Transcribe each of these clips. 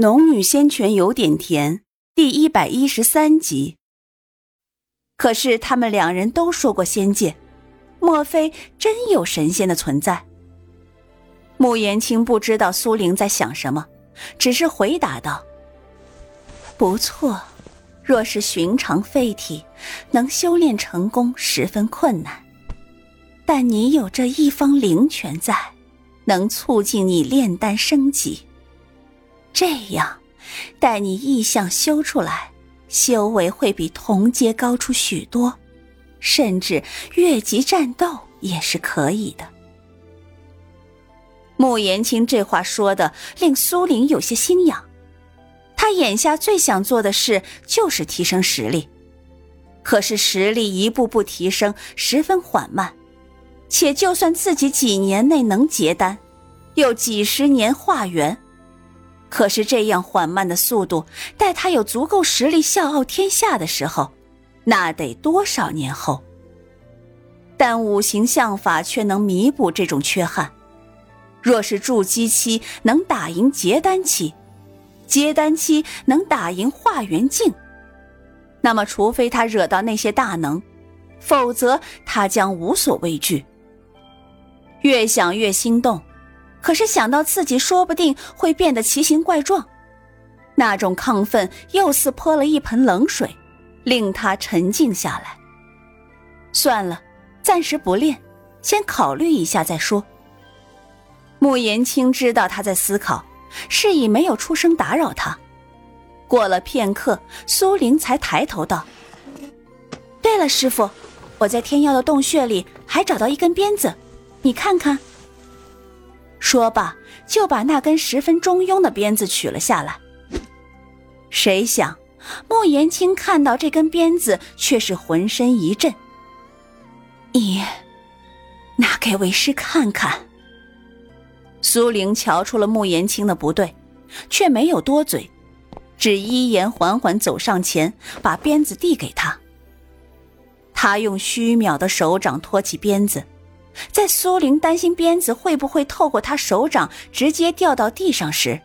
农女仙泉有点甜，第一百一十三集。可是他们两人都说过仙界，莫非真有神仙的存在？穆言清不知道苏玲在想什么，只是回答道：“不错，若是寻常废体，能修炼成功十分困难。但你有这一方灵泉在，能促进你炼丹升级。”这样，待你意象修出来，修为会比同阶高出许多，甚至越级战斗也是可以的。穆言清这话说的令苏玲有些心痒，他眼下最想做的事就是提升实力，可是实力一步步提升十分缓慢，且就算自己几年内能结丹，又几十年化缘。可是这样缓慢的速度，待他有足够实力笑傲天下的时候，那得多少年后？但五行相法却能弥补这种缺憾。若是筑基期能打赢结丹期，结丹期能打赢化元境，那么除非他惹到那些大能，否则他将无所畏惧。越想越心动。可是想到自己说不定会变得奇形怪状，那种亢奋又似泼了一盆冷水，令他沉静下来。算了，暂时不练，先考虑一下再说。穆言清知道他在思考，是以没有出声打扰他。过了片刻，苏玲才抬头道：“对了，师傅，我在天耀的洞穴里还找到一根鞭子，你看看。”说罢，就把那根十分中庸的鞭子取了下来。谁想，穆延青看到这根鞭子，却是浑身一震。你拿给为师看看。苏玲瞧出了穆延青的不对，却没有多嘴，只依言缓缓走上前，把鞭子递给他。他用虚渺的手掌托起鞭子。在苏玲担心鞭子会不会透过他手掌直接掉到地上时，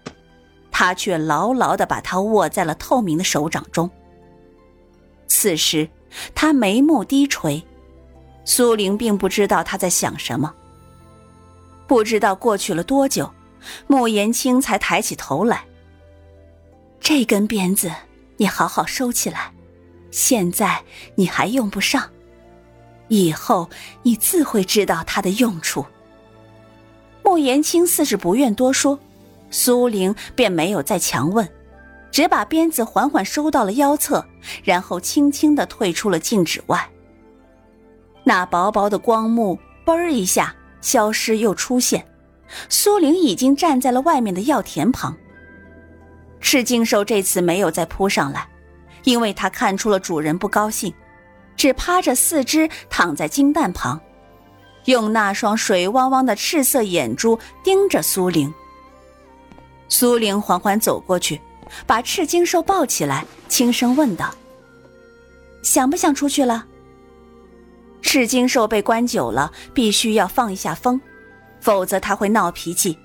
他却牢牢地把它握在了透明的手掌中。此时，他眉目低垂，苏玲并不知道他在想什么。不知道过去了多久，穆言清才抬起头来。这根鞭子，你好好收起来，现在你还用不上。以后你自会知道它的用处。穆言清似是不愿多说，苏玲便没有再强问，只把鞭子缓缓收到了腰侧，然后轻轻的退出了禁止外。那薄薄的光幕“嘣”一下消失又出现，苏玲已经站在了外面的药田旁。赤金兽这次没有再扑上来，因为他看出了主人不高兴。只趴着四肢躺在金蛋旁，用那双水汪汪的赤色眼珠盯着苏玲。苏玲缓缓走过去，把赤金兽抱起来，轻声问道：“想不想出去了？”赤金兽被关久了，必须要放一下风，否则他会闹脾气。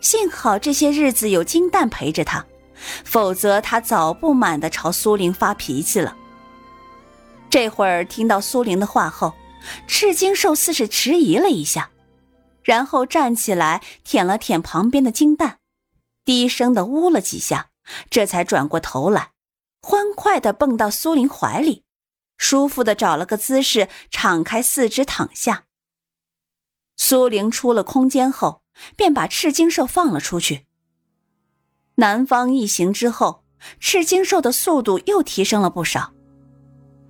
幸好这些日子有金蛋陪着他，否则他早不满的朝苏玲发脾气了。这会儿听到苏玲的话后，赤金兽似是迟疑了一下，然后站起来舔了舔旁边的金蛋，低声的呜了几下，这才转过头来，欢快的蹦到苏玲怀里，舒服的找了个姿势，敞开四肢躺下。苏玲出了空间后，便把赤金兽放了出去。南方一行之后，赤金兽的速度又提升了不少。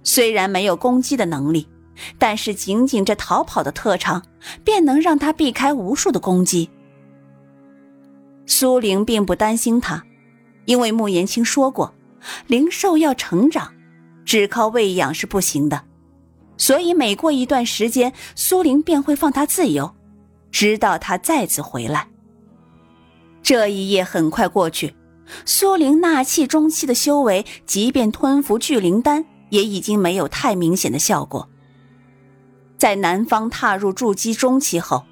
虽然没有攻击的能力，但是仅仅这逃跑的特长，便能让他避开无数的攻击。苏玲并不担心他，因为穆言清说过，灵兽要成长，只靠喂养是不行的，所以每过一段时间，苏玲便会放他自由，直到他再次回来。这一夜很快过去，苏玲纳气中期的修为，即便吞服聚灵丹。也已经没有太明显的效果。在南方踏入筑基中期后，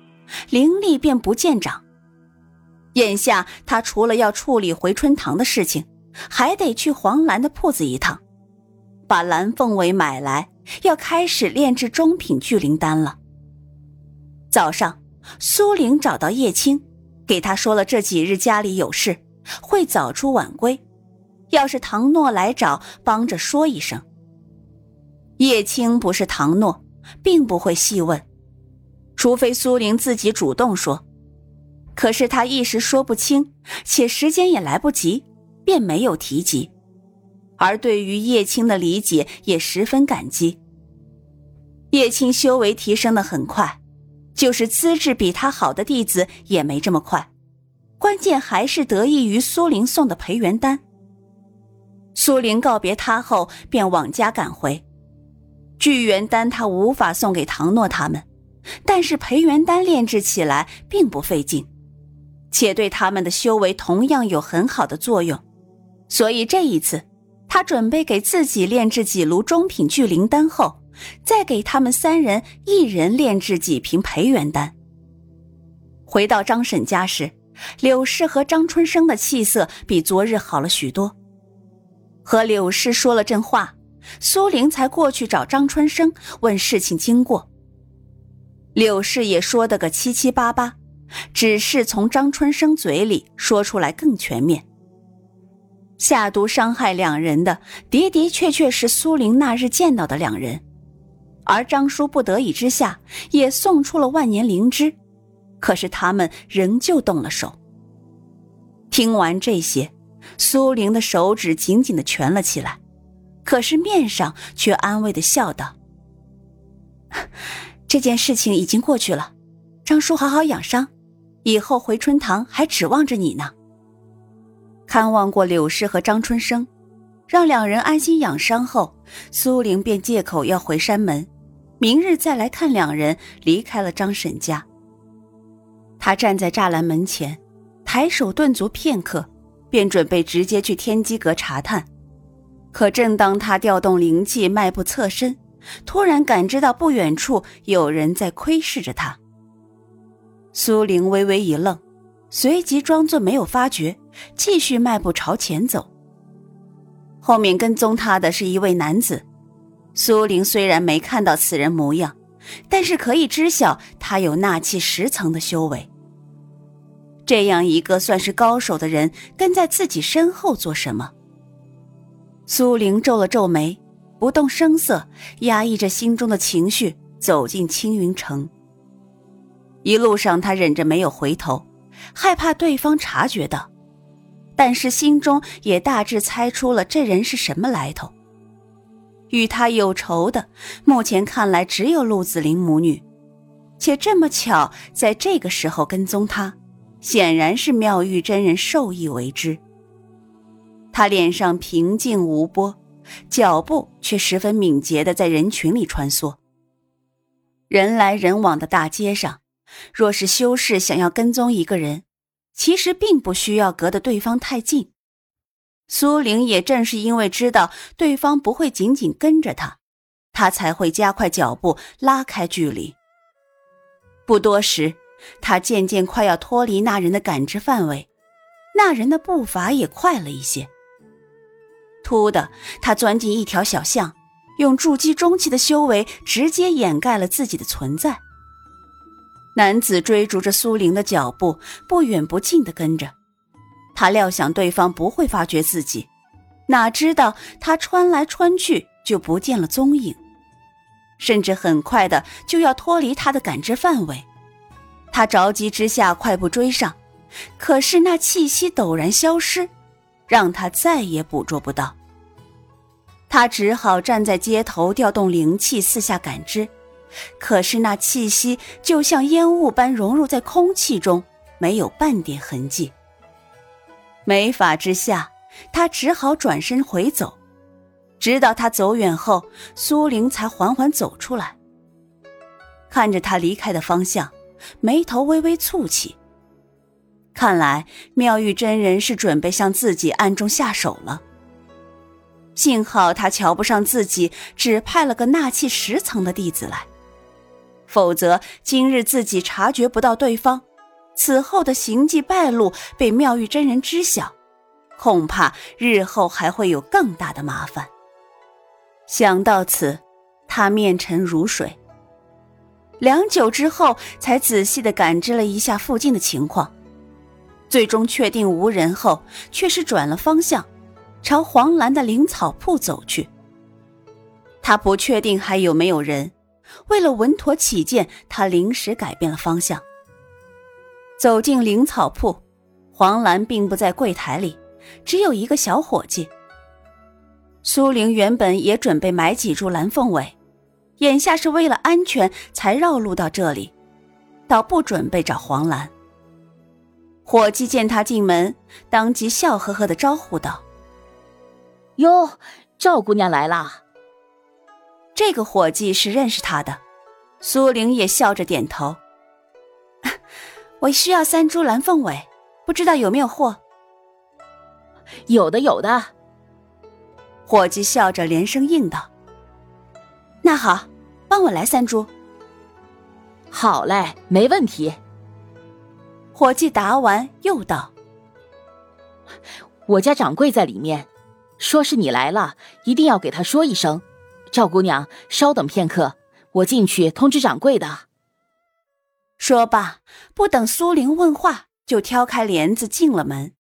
灵力便不见长。眼下他除了要处理回春堂的事情，还得去黄兰的铺子一趟，把蓝凤尾买来，要开始炼制中品聚灵丹了。早上，苏玲找到叶青，给他说了这几日家里有事，会早出晚归，要是唐诺来找，帮着说一声。叶青不是唐诺，并不会细问，除非苏玲自己主动说。可是他一时说不清，且时间也来不及，便没有提及。而对于叶青的理解，也十分感激。叶青修为提升的很快，就是资质比他好的弟子也没这么快。关键还是得益于苏玲送的培元丹。苏玲告别他后，便往家赶回。聚元丹他无法送给唐诺他们，但是培元丹炼制起来并不费劲。且对他们的修为同样有很好的作用，所以这一次，他准备给自己炼制几炉中品聚灵丹后，再给他们三人一人炼制几瓶培元丹。回到张婶家时，柳氏和张春生的气色比昨日好了许多。和柳氏说了阵话，苏玲才过去找张春生问事情经过。柳氏也说得个七七八八。只是从张春生嘴里说出来更全面。下毒伤害两人的的的确确是苏玲那日见到的两人，而张叔不得已之下也送出了万年灵芝，可是他们仍旧动了手。听完这些，苏玲的手指紧紧的蜷了起来，可是面上却安慰的笑道：“这件事情已经过去了，张叔好好养伤。”以后回春堂还指望着你呢。看望过柳氏和张春生，让两人安心养伤后，苏玲便借口要回山门，明日再来看两人。离开了张婶家。他站在栅栏门前，抬手顿足片刻，便准备直接去天机阁查探。可正当他调动灵气，迈步侧身，突然感知到不远处有人在窥视着他。苏玲微微一愣，随即装作没有发觉，继续迈步朝前走。后面跟踪他的是一位男子。苏玲虽然没看到此人模样，但是可以知晓他有纳气十层的修为。这样一个算是高手的人跟在自己身后做什么？苏玲皱了皱眉，不动声色，压抑着心中的情绪，走进青云城。一路上，他忍着没有回头，害怕对方察觉到，但是心中也大致猜出了这人是什么来头。与他有仇的，目前看来只有陆子霖母女，且这么巧在这个时候跟踪他，显然是妙玉真人授意为之。他脸上平静无波，脚步却十分敏捷的在人群里穿梭。人来人往的大街上。若是修士想要跟踪一个人，其实并不需要隔得对方太近。苏玲也正是因为知道对方不会紧紧跟着他，他才会加快脚步，拉开距离。不多时，他渐渐快要脱离那人的感知范围，那人的步伐也快了一些。突的，他钻进一条小巷，用筑基中期的修为直接掩盖了自己的存在。男子追逐着苏玲的脚步，不远不近的跟着。他料想对方不会发觉自己，哪知道他穿来穿去就不见了踪影，甚至很快的就要脱离他的感知范围。他着急之下快步追上，可是那气息陡然消失，让他再也捕捉不到。他只好站在街头，调动灵气四下感知。可是那气息就像烟雾般融入在空气中，没有半点痕迹。没法之下，他只好转身回走，直到他走远后，苏玲才缓缓走出来。看着他离开的方向，眉头微微蹙起。看来妙玉真人是准备向自己暗中下手了。幸好他瞧不上自己，只派了个纳气十层的弟子来。否则，今日自己察觉不到对方，此后的行迹败露被妙玉真人知晓，恐怕日后还会有更大的麻烦。想到此，他面沉如水。良久之后，才仔细的感知了一下附近的情况，最终确定无人后，却是转了方向，朝黄兰的灵草铺走去。他不确定还有没有人，为了稳妥起见，他临时改变了方向。走进灵草铺，黄兰并不在柜台里，只有一个小伙计。苏玲原本也准备买几株蓝凤尾。眼下是为了安全才绕路到这里，倒不准备找黄兰。伙计见他进门，当即笑呵呵的招呼道：“哟，赵姑娘来啦。”这个伙计是认识他的，苏玲也笑着点头：“ 我需要三株蓝凤尾，不知道有没有货？”“有的，有的。”伙计笑着连声应道。那好，帮我来三株。好嘞，没问题。伙计答完，又道：“我家掌柜在里面，说是你来了，一定要给他说一声。赵姑娘，稍等片刻，我进去通知掌柜的。”说罢，不等苏玲问话，就挑开帘子进了门。